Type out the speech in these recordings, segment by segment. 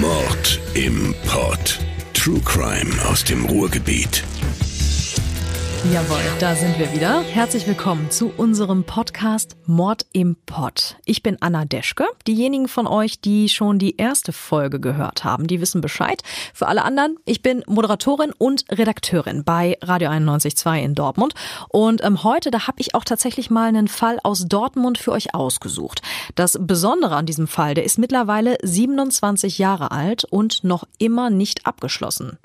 Mord im Pod. True Crime aus dem Ruhrgebiet. Jawohl, da sind wir wieder. Herzlich willkommen zu unserem Podcast Mord im Pott. Ich bin Anna Deschke. Diejenigen von euch, die schon die erste Folge gehört haben, die wissen Bescheid. Für alle anderen, ich bin Moderatorin und Redakteurin bei Radio 91.2 in Dortmund. Und ähm, heute, da habe ich auch tatsächlich mal einen Fall aus Dortmund für euch ausgesucht. Das Besondere an diesem Fall, der ist mittlerweile 27 Jahre alt und noch immer nicht abgeschlossen.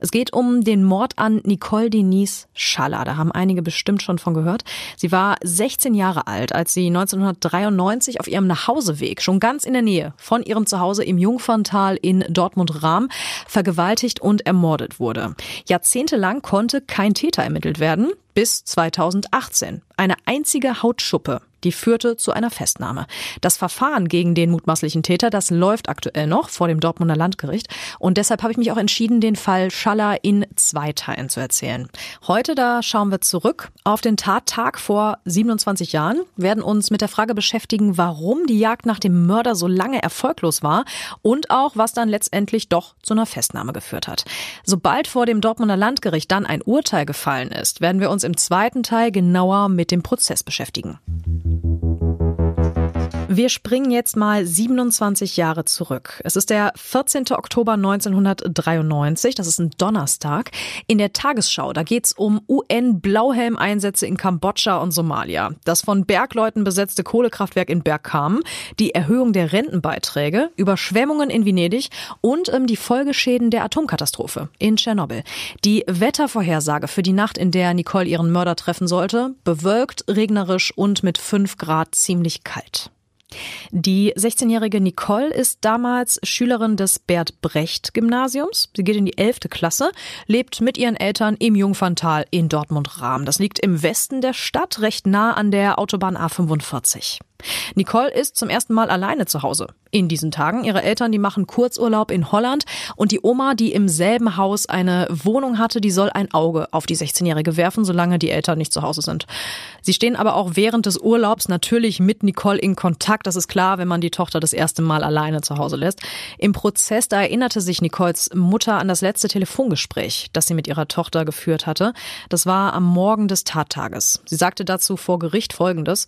Es geht um den Mord an Nicole Denise Schaller. Da haben einige bestimmt schon von gehört. Sie war 16 Jahre alt, als sie 1993 auf ihrem Nachhauseweg, schon ganz in der Nähe von ihrem Zuhause im Jungferntal in Dortmund-Rahm, vergewaltigt und ermordet wurde. Jahrzehntelang konnte kein Täter ermittelt werden, bis 2018. Eine einzige Hautschuppe die führte zu einer Festnahme. Das Verfahren gegen den mutmaßlichen Täter, das läuft aktuell noch vor dem Dortmunder Landgericht. Und deshalb habe ich mich auch entschieden, den Fall Schaller in zwei Teilen zu erzählen. Heute, da schauen wir zurück auf den Tattag vor 27 Jahren, werden uns mit der Frage beschäftigen, warum die Jagd nach dem Mörder so lange erfolglos war und auch, was dann letztendlich doch zu einer Festnahme geführt hat. Sobald vor dem Dortmunder Landgericht dann ein Urteil gefallen ist, werden wir uns im zweiten Teil genauer mit dem Prozess beschäftigen. Wir springen jetzt mal 27 Jahre zurück. Es ist der 14. Oktober 1993, das ist ein Donnerstag. In der Tagesschau, da geht's um UN-Blauhelm-Einsätze in Kambodscha und Somalia, das von Bergleuten besetzte Kohlekraftwerk in Bergkamen, die Erhöhung der Rentenbeiträge, Überschwemmungen in Venedig und ähm, die Folgeschäden der Atomkatastrophe in Tschernobyl. Die Wettervorhersage für die Nacht, in der Nicole ihren Mörder treffen sollte, bewölkt, regnerisch und mit 5 Grad ziemlich kalt. Die 16-jährige Nicole ist damals Schülerin des Bert Brecht Gymnasiums. Sie geht in die 11. Klasse, lebt mit ihren Eltern im Jungferntal in Dortmund-Rahm. Das liegt im Westen der Stadt, recht nah an der Autobahn A45. Nicole ist zum ersten Mal alleine zu Hause in diesen Tagen. Ihre Eltern, die machen Kurzurlaub in Holland und die Oma, die im selben Haus eine Wohnung hatte, die soll ein Auge auf die 16-Jährige werfen, solange die Eltern nicht zu Hause sind. Sie stehen aber auch während des Urlaubs natürlich mit Nicole in Kontakt. Das ist klar, wenn man die Tochter das erste Mal alleine zu Hause lässt. Im Prozess, da erinnerte sich Nicoles Mutter an das letzte Telefongespräch, das sie mit ihrer Tochter geführt hatte. Das war am Morgen des Tattages. Sie sagte dazu vor Gericht Folgendes.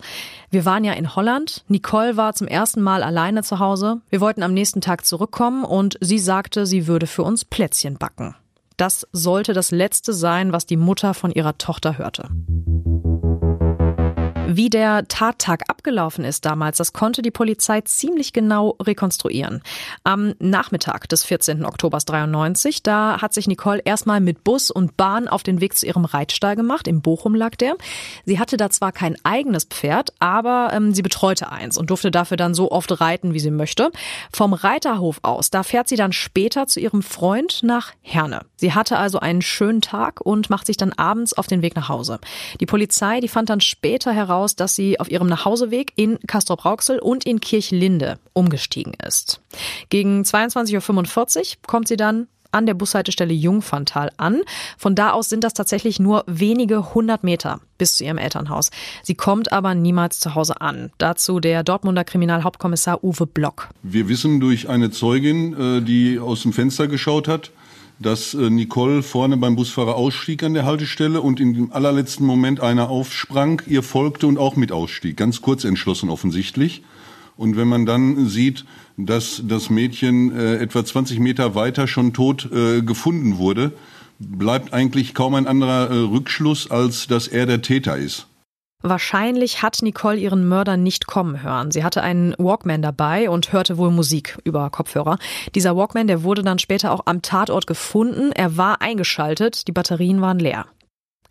Wir waren ja in Holland. Nicole war zum ersten Mal alleine zu Hause Hause. Wir wollten am nächsten Tag zurückkommen und sie sagte, sie würde für uns Plätzchen backen. Das sollte das Letzte sein, was die Mutter von ihrer Tochter hörte. Wie der Tattag abgelaufen ist damals, das konnte die Polizei ziemlich genau rekonstruieren. Am Nachmittag des 14. Oktobers 93, da hat sich Nicole erstmal mit Bus und Bahn auf den Weg zu ihrem Reitstall gemacht. In Bochum lag der. Sie hatte da zwar kein eigenes Pferd, aber ähm, sie betreute eins und durfte dafür dann so oft reiten, wie sie möchte. Vom Reiterhof aus, da fährt sie dann später zu ihrem Freund nach Herne. Sie hatte also einen schönen Tag und macht sich dann abends auf den Weg nach Hause. Die Polizei, die fand dann später heraus, heraus, dass sie auf ihrem Nachhauseweg in Castrop-Rauxel und in Kirchlinde umgestiegen ist. Gegen 22.45 Uhr kommt sie dann an der Bushaltestelle Jungferntal an. Von da aus sind das tatsächlich nur wenige hundert Meter bis zu ihrem Elternhaus. Sie kommt aber niemals zu Hause an. Dazu der Dortmunder Kriminalhauptkommissar Uwe Block. Wir wissen durch eine Zeugin, äh, die aus dem Fenster geschaut hat, dass äh, Nicole vorne beim Busfahrer ausstieg an der Haltestelle und im allerletzten Moment einer aufsprang, ihr folgte und auch mit ausstieg. Ganz kurz entschlossen offensichtlich. Und wenn man dann sieht, dass das Mädchen äh, etwa 20 Meter weiter schon tot äh, gefunden wurde, bleibt eigentlich kaum ein anderer äh, Rückschluss, als dass er der Täter ist. Wahrscheinlich hat Nicole ihren Mörder nicht kommen hören. Sie hatte einen Walkman dabei und hörte wohl Musik über Kopfhörer. Dieser Walkman, der wurde dann später auch am Tatort gefunden. Er war eingeschaltet, die Batterien waren leer.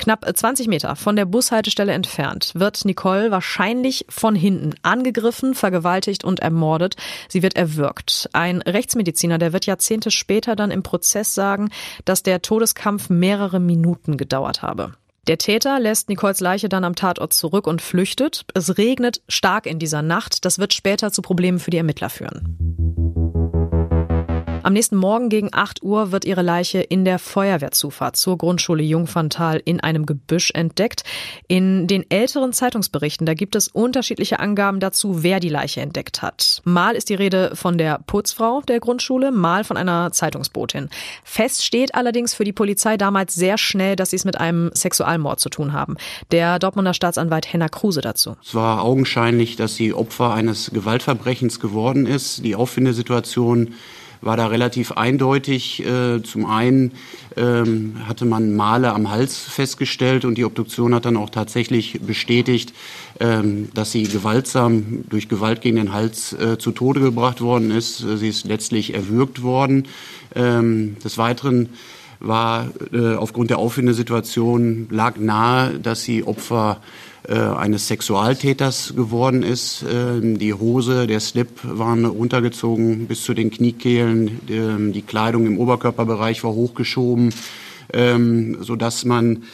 Knapp 20 Meter von der Bushaltestelle entfernt wird Nicole wahrscheinlich von hinten angegriffen, vergewaltigt und ermordet. Sie wird erwürgt. Ein Rechtsmediziner, der wird Jahrzehnte später dann im Prozess sagen, dass der Todeskampf mehrere Minuten gedauert habe. Der Täter lässt Nicoles Leiche dann am Tatort zurück und flüchtet. Es regnet stark in dieser Nacht. Das wird später zu Problemen für die Ermittler führen. Am nächsten Morgen gegen 8 Uhr wird ihre Leiche in der Feuerwehrzufahrt zur Grundschule Jungferntal in einem Gebüsch entdeckt. In den älteren Zeitungsberichten, da gibt es unterschiedliche Angaben dazu, wer die Leiche entdeckt hat. Mal ist die Rede von der Putzfrau der Grundschule, mal von einer Zeitungsbotin. Fest steht allerdings für die Polizei damals sehr schnell, dass sie es mit einem Sexualmord zu tun haben. Der Dortmunder Staatsanwalt Henna Kruse dazu. Es war augenscheinlich, dass sie Opfer eines Gewaltverbrechens geworden ist. Die Auffindesituation war da relativ eindeutig. Äh, zum einen ähm, hatte man Male am Hals festgestellt und die Obduktion hat dann auch tatsächlich bestätigt, ähm, dass sie gewaltsam durch Gewalt gegen den Hals äh, zu Tode gebracht worden ist. Sie ist letztlich erwürgt worden. Ähm, des Weiteren war äh, aufgrund der Auffindesituation lag nahe, dass sie Opfer äh, eines Sexualtäters geworden ist. Ähm, die Hose, der Slip waren runtergezogen bis zu den Kniekehlen. Ähm, die Kleidung im Oberkörperbereich war hochgeschoben, ähm, so dass man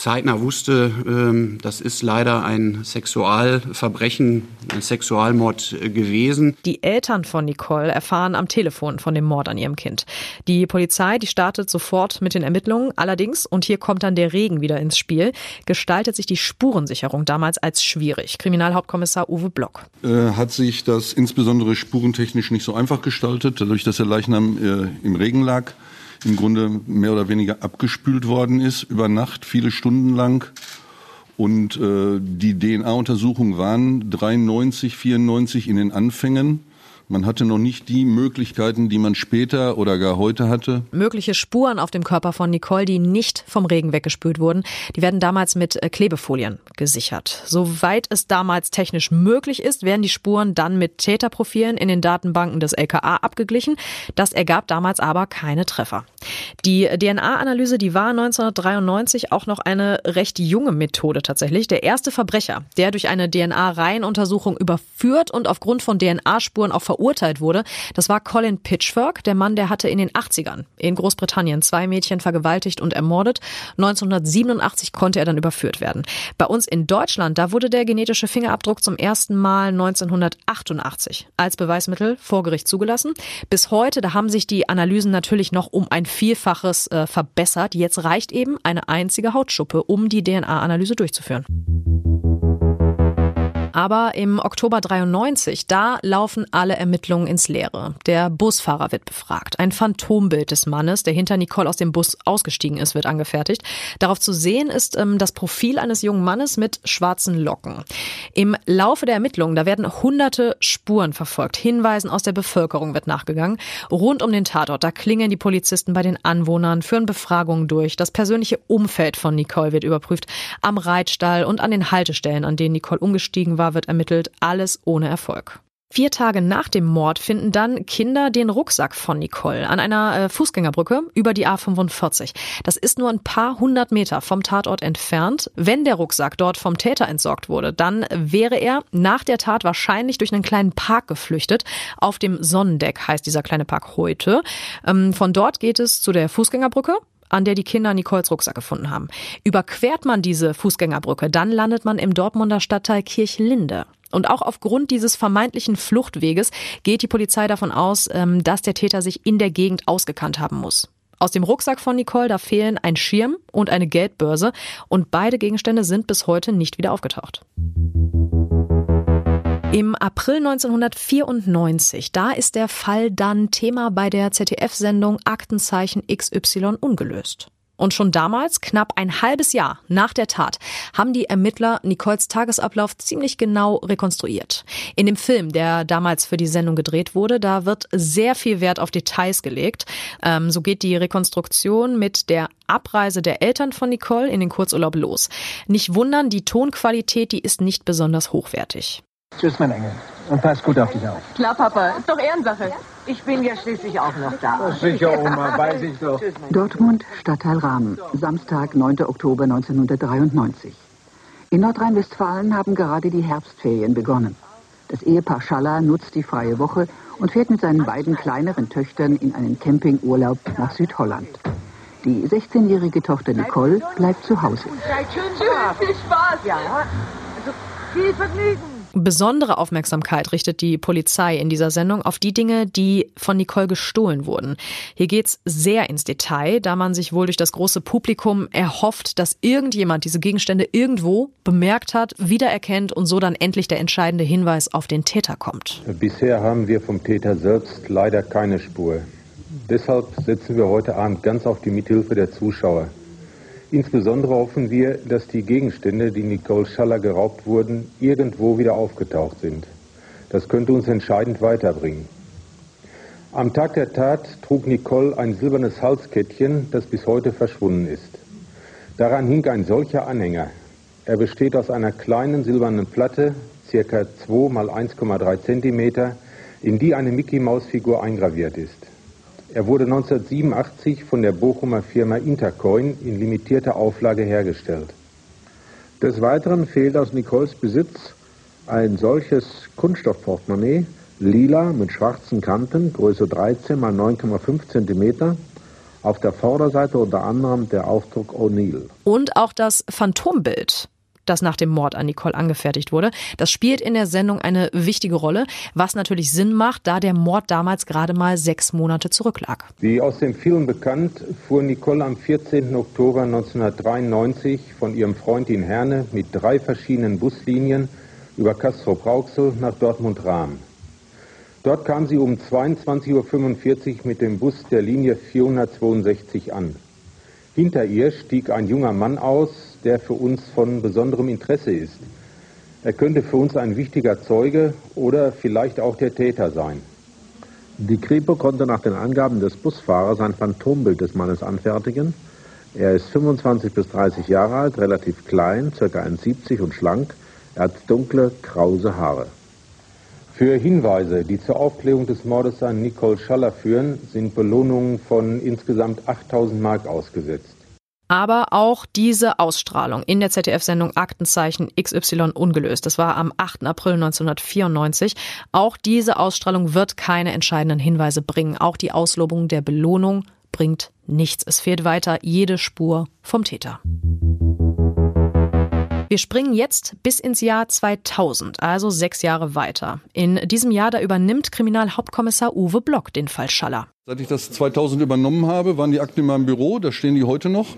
zeitnah wusste, ähm, das ist leider ein Sexualverbrechen, ein Sexualmord äh, gewesen. Die Eltern von Nicole erfahren am Telefon von dem Mord an ihrem Kind. Die Polizei, die startet sofort mit den Ermittlungen. Allerdings, und hier kommt dann der Regen wieder ins Spiel, gestaltet sich die Spurensicherung damals als schwierig. Kriminalhauptkommissar Uwe Block. Äh, hat sich das insbesondere spurentechnisch nicht so einfach gestaltet, dadurch, dass der Leichnam äh, im Regen lag im Grunde mehr oder weniger abgespült worden ist, über Nacht, viele Stunden lang. Und äh, die DNA-Untersuchungen waren 93, 94 in den Anfängen. Man hatte noch nicht die Möglichkeiten, die man später oder gar heute hatte. Mögliche Spuren auf dem Körper von Nicole, die nicht vom Regen weggespült wurden, die werden damals mit äh, Klebefolien gesichert. Soweit es damals technisch möglich ist, werden die Spuren dann mit Täterprofilen in den Datenbanken des LKA abgeglichen. Das ergab damals aber keine Treffer. Die DNA-Analyse, die war 1993 auch noch eine recht junge Methode tatsächlich. Der erste Verbrecher, der durch eine DNA-Reihenuntersuchung überführt und aufgrund von DNA-Spuren auch verurteilt wurde, das war Colin Pitchfork, der Mann, der hatte in den 80ern in Großbritannien zwei Mädchen vergewaltigt und ermordet. 1987 konnte er dann überführt werden. Bei uns in Deutschland, da wurde der genetische Fingerabdruck zum ersten Mal 1988 als Beweismittel vor Gericht zugelassen. Bis heute, da haben sich die Analysen natürlich noch um ein Vielfaches äh, verbessert. Jetzt reicht eben eine einzige Hautschuppe, um die DNA-Analyse durchzuführen. Aber im Oktober 93, da laufen alle Ermittlungen ins Leere. Der Busfahrer wird befragt. Ein Phantombild des Mannes, der hinter Nicole aus dem Bus ausgestiegen ist, wird angefertigt. Darauf zu sehen ist ähm, das Profil eines jungen Mannes mit schwarzen Locken. Im Laufe der Ermittlungen, da werden hunderte Spuren verfolgt. Hinweisen aus der Bevölkerung wird nachgegangen. Rund um den Tatort, da klingeln die Polizisten bei den Anwohnern, führen Befragungen durch. Das persönliche Umfeld von Nicole wird überprüft. Am Reitstall und an den Haltestellen, an denen Nicole umgestiegen war, wird ermittelt, alles ohne Erfolg. Vier Tage nach dem Mord finden dann Kinder den Rucksack von Nicole an einer äh, Fußgängerbrücke über die A45. Das ist nur ein paar hundert Meter vom Tatort entfernt. Wenn der Rucksack dort vom Täter entsorgt wurde, dann wäre er nach der Tat wahrscheinlich durch einen kleinen Park geflüchtet. Auf dem Sonnendeck heißt dieser kleine Park heute. Ähm, von dort geht es zu der Fußgängerbrücke an der die Kinder Nicoles Rucksack gefunden haben. Überquert man diese Fußgängerbrücke, dann landet man im Dortmunder Stadtteil Kirchlinde. Und auch aufgrund dieses vermeintlichen Fluchtweges geht die Polizei davon aus, ähm, dass der Täter sich in der Gegend ausgekannt haben muss. Aus dem Rucksack von Nicole, da fehlen ein Schirm und eine Geldbörse und beide Gegenstände sind bis heute nicht wieder aufgetaucht. Im April 1994, da ist der Fall dann Thema bei der ZDF-Sendung Aktenzeichen XY ungelöst. Und schon damals, knapp ein halbes Jahr nach der Tat, haben die Ermittler Nicoles Tagesablauf ziemlich genau rekonstruiert. In dem Film, der damals für die Sendung gedreht wurde, da wird sehr viel Wert auf Details gelegt. Ähm, so geht die Rekonstruktion mit der Abreise der Eltern von Nicole in den Kurzurlaub los. Nicht wundern, die Tonqualität, die ist nicht besonders hochwertig. Tschüss, mein Engel. Und pass gut auf dich auf. Klar, Papa. Ist doch Ehrensache. Ich bin ja schließlich auch noch da. Sicher, Oma, weiß ich doch. Dortmund, Stadtteil Rahmen, Samstag, 9. Oktober 1993. In Nordrhein-Westfalen haben gerade die Herbstferien begonnen. Das Ehepaar Schaller nutzt die freie Woche und fährt mit seinen beiden kleineren Töchtern in einen Campingurlaub nach Südholland. Die 16-jährige Tochter Nicole bleibt zu Hause. Seid schön. Viel Spaß. Ja, also viel Vergnügen. Besondere Aufmerksamkeit richtet die Polizei in dieser Sendung auf die Dinge, die von Nicole gestohlen wurden. Hier geht's sehr ins Detail, da man sich wohl durch das große Publikum erhofft, dass irgendjemand diese Gegenstände irgendwo bemerkt hat, wiedererkennt und so dann endlich der entscheidende Hinweis auf den Täter kommt. Bisher haben wir vom Täter selbst leider keine Spur. Deshalb setzen wir heute Abend ganz auf die Mithilfe der Zuschauer. Insbesondere hoffen wir, dass die Gegenstände, die Nicole Schaller geraubt wurden, irgendwo wieder aufgetaucht sind. Das könnte uns entscheidend weiterbringen. Am Tag der Tat trug Nicole ein silbernes Halskettchen, das bis heute verschwunden ist. Daran hing ein solcher Anhänger. Er besteht aus einer kleinen silbernen Platte, circa 2 mal 1,3 Zentimeter, in die eine Mickey-Maus-Figur eingraviert ist. Er wurde 1987 von der Bochumer Firma Intercoin in limitierter Auflage hergestellt. Des Weiteren fehlt aus Nicoles Besitz ein solches Kunststoffportemonnaie, lila mit schwarzen Kanten, Größe 13 mal 9,5 cm. Auf der Vorderseite unter anderem der Aufdruck O'Neill. Und auch das Phantombild das nach dem Mord an Nicole angefertigt wurde. Das spielt in der Sendung eine wichtige Rolle, was natürlich Sinn macht, da der Mord damals gerade mal sechs Monate zurücklag. Wie aus dem Film bekannt, fuhr Nicole am 14. Oktober 1993 von ihrem Freund in Herne mit drei verschiedenen Buslinien über Castro-Brauxel nach Dortmund-Rahm. Dort kam sie um 22.45 Uhr mit dem Bus der Linie 462 an. Hinter ihr stieg ein junger Mann aus, der für uns von besonderem Interesse ist. Er könnte für uns ein wichtiger Zeuge oder vielleicht auch der Täter sein. Die Kripo konnte nach den Angaben des Busfahrers ein Phantombild des Mannes anfertigen. Er ist 25 bis 30 Jahre alt, relativ klein, ca. 1,70 und schlank. Er hat dunkle, krause Haare. Für Hinweise, die zur Aufklärung des Mordes an Nicole Schaller führen, sind Belohnungen von insgesamt 8000 Mark ausgesetzt aber auch diese Ausstrahlung in der ZDF-Sendung Aktenzeichen XY ungelöst. Das war am 8. April 1994. Auch diese Ausstrahlung wird keine entscheidenden Hinweise bringen. Auch die Auslobung der Belohnung bringt nichts. Es fehlt weiter jede Spur vom Täter. Wir springen jetzt bis ins Jahr 2000, also sechs Jahre weiter. In diesem Jahr, da übernimmt Kriminalhauptkommissar Uwe Block den Fall Schaller. Seit ich das 2000 übernommen habe, waren die Akten in meinem Büro, da stehen die heute noch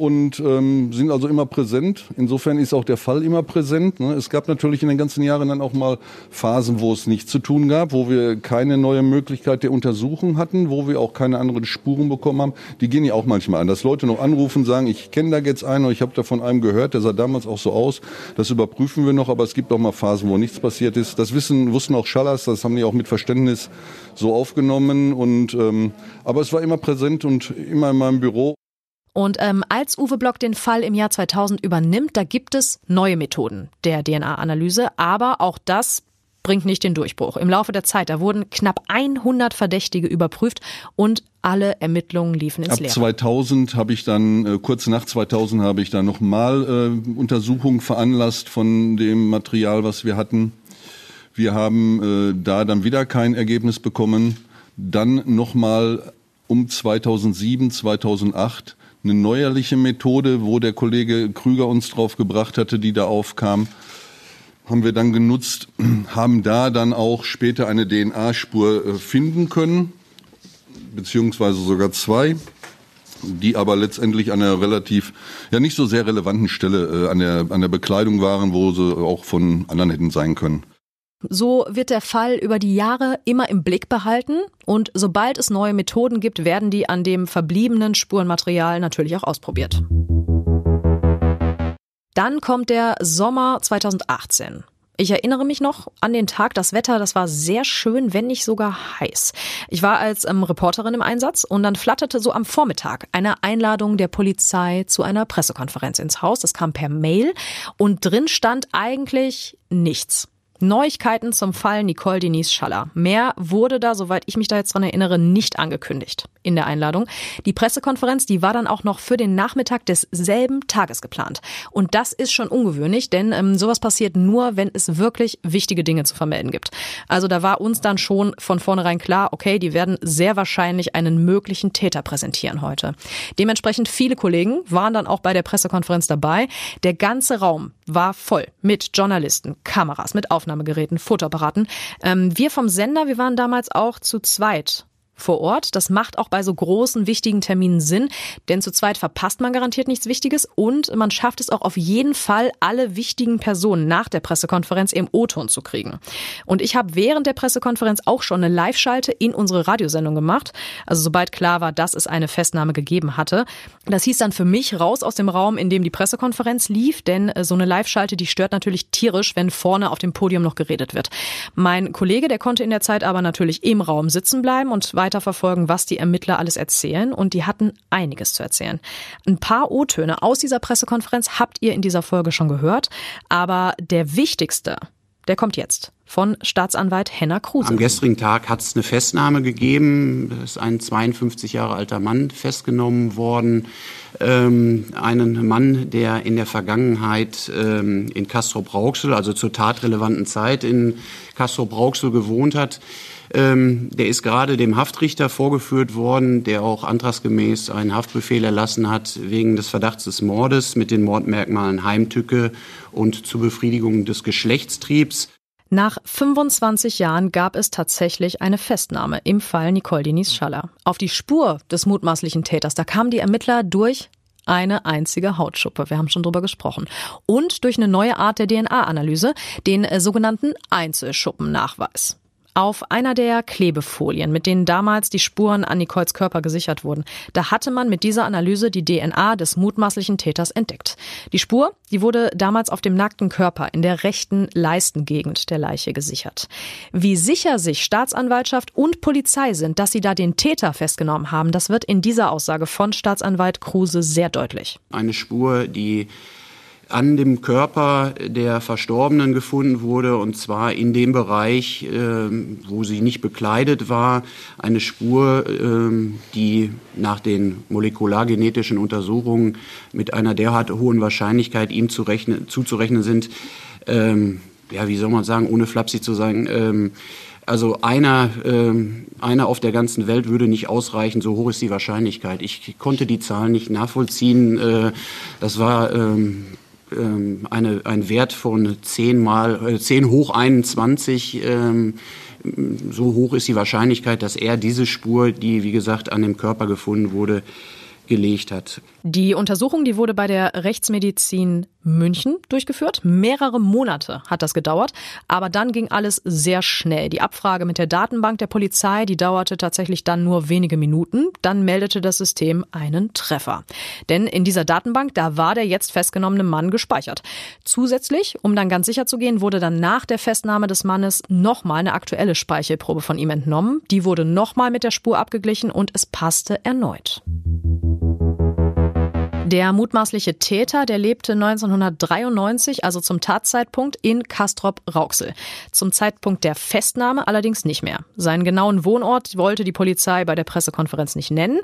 und ähm, sind also immer präsent. Insofern ist auch der Fall immer präsent. Ne? Es gab natürlich in den ganzen Jahren dann auch mal Phasen, wo es nichts zu tun gab, wo wir keine neue Möglichkeit der Untersuchung hatten, wo wir auch keine anderen Spuren bekommen haben. Die gehen ja auch manchmal an, dass Leute noch anrufen, sagen, ich kenne da jetzt einen oder ich habe da von einem gehört, der sah damals auch so aus. Das überprüfen wir noch, aber es gibt auch mal Phasen, wo nichts passiert ist. Das wissen, wussten auch Schallers, das haben die auch mit Verständnis so aufgenommen. Und ähm, aber es war immer präsent und immer in meinem Büro. Und ähm, als Uwe Block den Fall im Jahr 2000 übernimmt, da gibt es neue Methoden der DNA-Analyse, aber auch das bringt nicht den Durchbruch. Im Laufe der Zeit, da wurden knapp 100 Verdächtige überprüft und alle Ermittlungen liefen ins Ab Leere. 2000 habe ich dann, äh, kurz nach 2000 habe ich dann nochmal äh, Untersuchungen veranlasst von dem Material, was wir hatten. Wir haben äh, da dann wieder kein Ergebnis bekommen. Dann nochmal um 2007, 2008 eine neuerliche Methode, wo der Kollege Krüger uns drauf gebracht hatte, die da aufkam, haben wir dann genutzt, haben da dann auch später eine DNA-Spur äh, finden können, beziehungsweise sogar zwei, die aber letztendlich an einer relativ, ja nicht so sehr relevanten Stelle äh, an der, an der Bekleidung waren, wo sie auch von anderen hätten sein können. So wird der Fall über die Jahre immer im Blick behalten und sobald es neue Methoden gibt, werden die an dem verbliebenen Spurenmaterial natürlich auch ausprobiert. Dann kommt der Sommer 2018. Ich erinnere mich noch an den Tag, das Wetter, das war sehr schön, wenn nicht sogar heiß. Ich war als ähm, Reporterin im Einsatz und dann flatterte so am Vormittag eine Einladung der Polizei zu einer Pressekonferenz ins Haus. Das kam per Mail und drin stand eigentlich nichts. Neuigkeiten zum Fall Nicole Denise Schaller. Mehr wurde da, soweit ich mich da jetzt dran erinnere, nicht angekündigt in der Einladung. Die Pressekonferenz, die war dann auch noch für den Nachmittag desselben Tages geplant. Und das ist schon ungewöhnlich, denn ähm, sowas passiert nur, wenn es wirklich wichtige Dinge zu vermelden gibt. Also da war uns dann schon von vornherein klar, okay, die werden sehr wahrscheinlich einen möglichen Täter präsentieren heute. Dementsprechend viele Kollegen waren dann auch bei der Pressekonferenz dabei. Der ganze Raum war voll mit Journalisten, Kameras, mit Aufnahmen Aufnahmegeräten, Fotoapparaten. Ähm, wir vom Sender, wir waren damals auch zu zweit vor Ort. Das macht auch bei so großen, wichtigen Terminen Sinn, denn zu zweit verpasst man garantiert nichts Wichtiges und man schafft es auch auf jeden Fall, alle wichtigen Personen nach der Pressekonferenz im O-Ton zu kriegen. Und ich habe während der Pressekonferenz auch schon eine Live-Schalte in unsere Radiosendung gemacht. Also sobald klar war, dass es eine Festnahme gegeben hatte. Das hieß dann für mich raus aus dem Raum, in dem die Pressekonferenz lief, denn äh, so eine Live-Schalte, die stört natürlich tierisch, wenn vorne auf dem Podium noch geredet wird. Mein Kollege, der konnte in der Zeit aber natürlich im Raum sitzen bleiben und weiter weiterverfolgen, was die Ermittler alles erzählen. Und die hatten einiges zu erzählen. Ein paar O-Töne aus dieser Pressekonferenz habt ihr in dieser Folge schon gehört. Aber der wichtigste, der kommt jetzt von Staatsanwalt Henna Kruse. Am gestrigen Tag hat es eine Festnahme gegeben. Es ist ein 52 Jahre alter Mann festgenommen worden. Ähm, einen Mann, der in der Vergangenheit ähm, in Castro-Brauxel, also zur tatrelevanten Zeit in Castro-Brauxel gewohnt hat. Ähm, der ist gerade dem Haftrichter vorgeführt worden, der auch antragsgemäß einen Haftbefehl erlassen hat wegen des Verdachts des Mordes mit den Mordmerkmalen Heimtücke und zur Befriedigung des Geschlechtstriebs. Nach 25 Jahren gab es tatsächlich eine Festnahme im Fall Nicole Denise Schaller. Auf die Spur des mutmaßlichen Täters, da kamen die Ermittler durch eine einzige Hautschuppe. Wir haben schon drüber gesprochen. Und durch eine neue Art der DNA-Analyse, den äh, sogenannten Einzelschuppennachweis. Auf einer der Klebefolien, mit denen damals die Spuren an Nicoles Körper gesichert wurden, da hatte man mit dieser Analyse die DNA des mutmaßlichen Täters entdeckt. Die Spur, die wurde damals auf dem nackten Körper in der rechten Leistengegend der Leiche gesichert. Wie sicher sich Staatsanwaltschaft und Polizei sind, dass sie da den Täter festgenommen haben, das wird in dieser Aussage von Staatsanwalt Kruse sehr deutlich. Eine Spur, die an dem Körper der Verstorbenen gefunden wurde, und zwar in dem Bereich, äh, wo sie nicht bekleidet war, eine Spur, äh, die nach den molekulargenetischen Untersuchungen mit einer derart hohen Wahrscheinlichkeit ihm zu rechnen, zuzurechnen sind, ähm, ja, wie soll man sagen, ohne flapsig zu sagen, ähm, also einer, ähm, einer auf der ganzen Welt würde nicht ausreichen, so hoch ist die Wahrscheinlichkeit. Ich konnte die Zahlen nicht nachvollziehen. Äh, das war ähm, ähm, eine, ein Wert von 10 mal äh, 10 hoch 21 ähm, so hoch ist die Wahrscheinlichkeit, dass er diese Spur, die wie gesagt an dem Körper gefunden wurde, gelegt hat. Die Untersuchung, die wurde bei der Rechtsmedizin München durchgeführt. Mehrere Monate hat das gedauert, aber dann ging alles sehr schnell. Die Abfrage mit der Datenbank der Polizei, die dauerte tatsächlich dann nur wenige Minuten. Dann meldete das System einen Treffer. Denn in dieser Datenbank, da war der jetzt festgenommene Mann gespeichert. Zusätzlich, um dann ganz sicher zu gehen, wurde dann nach der Festnahme des Mannes nochmal eine aktuelle Speichelprobe von ihm entnommen. Die wurde nochmal mit der Spur abgeglichen und es passte erneut. Der mutmaßliche Täter, der lebte 1993, also zum Tatzeitpunkt, in Kastrop-Rauxel. Zum Zeitpunkt der Festnahme allerdings nicht mehr. Seinen genauen Wohnort wollte die Polizei bei der Pressekonferenz nicht nennen.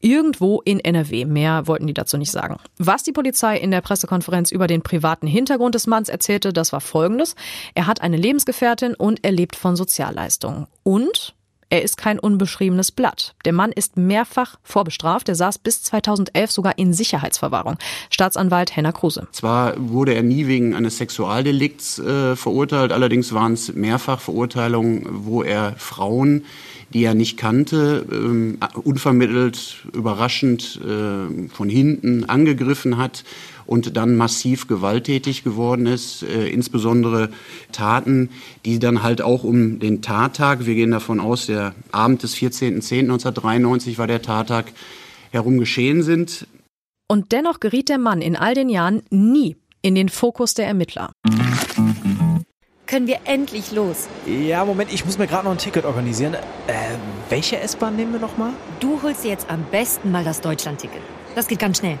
Irgendwo in NRW. Mehr wollten die dazu nicht sagen. Was die Polizei in der Pressekonferenz über den privaten Hintergrund des Manns erzählte, das war folgendes. Er hat eine Lebensgefährtin und er lebt von Sozialleistungen. Und er ist kein unbeschriebenes Blatt. Der Mann ist mehrfach vorbestraft. Er saß bis 2011 sogar in Sicherheitsverwahrung. Staatsanwalt Henna Kruse. Zwar wurde er nie wegen eines Sexualdelikts äh, verurteilt, allerdings waren es mehrfach Verurteilungen, wo er Frauen die er nicht kannte, ähm, unvermittelt, überraschend äh, von hinten angegriffen hat und dann massiv gewalttätig geworden ist, äh, insbesondere Taten, die dann halt auch um den Tattag, wir gehen davon aus, der Abend des 14.10.1993 war der Tattag, herum geschehen sind. Und dennoch geriet der Mann in all den Jahren nie in den Fokus der Ermittler. Können wir endlich los? Ja, Moment, ich muss mir gerade noch ein Ticket organisieren. Äh, welche S-Bahn nehmen wir nochmal? Du holst dir jetzt am besten mal das Deutschland-Ticket. Das geht ganz schnell.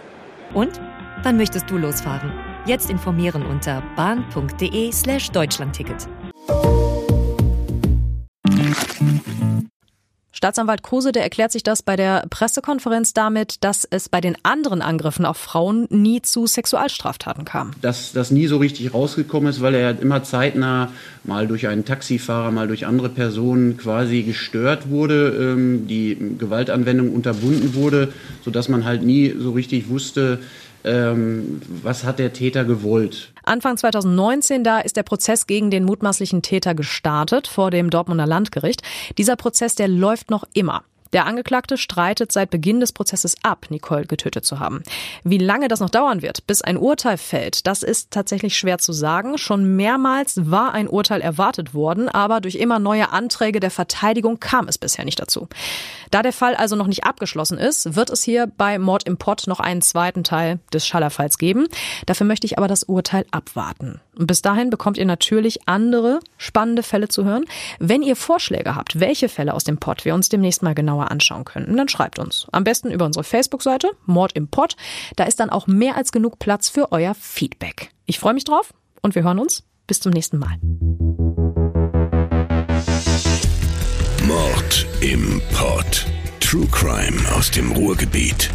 Und? Wann möchtest du losfahren? Jetzt informieren unter bahn.de Staatsanwalt Kruse, der erklärt sich das bei der Pressekonferenz damit, dass es bei den anderen Angriffen auf Frauen nie zu Sexualstraftaten kam. Dass das nie so richtig rausgekommen ist, weil er immer zeitnah mal durch einen Taxifahrer, mal durch andere Personen quasi gestört wurde, ähm, die Gewaltanwendung unterbunden wurde, sodass man halt nie so richtig wusste, ähm, was hat der Täter gewollt. Anfang 2019, da ist der Prozess gegen den mutmaßlichen Täter gestartet vor dem Dortmunder Landgericht. Dieser Prozess, der läuft noch immer. Der Angeklagte streitet seit Beginn des Prozesses ab, Nicole getötet zu haben. Wie lange das noch dauern wird, bis ein Urteil fällt, das ist tatsächlich schwer zu sagen. Schon mehrmals war ein Urteil erwartet worden, aber durch immer neue Anträge der Verteidigung kam es bisher nicht dazu. Da der Fall also noch nicht abgeschlossen ist, wird es hier bei Mord im Pott noch einen zweiten Teil des Schallerfalls geben. Dafür möchte ich aber das Urteil abwarten. Und bis dahin bekommt ihr natürlich andere spannende Fälle zu hören. Wenn ihr Vorschläge habt, welche Fälle aus dem Pott wir uns demnächst mal genauer anschauen könnten, dann schreibt uns. Am besten über unsere Facebook-Seite Mord im Pott. Da ist dann auch mehr als genug Platz für euer Feedback. Ich freue mich drauf und wir hören uns. Bis zum nächsten Mal. Mord im Pott. True Crime aus dem Ruhrgebiet.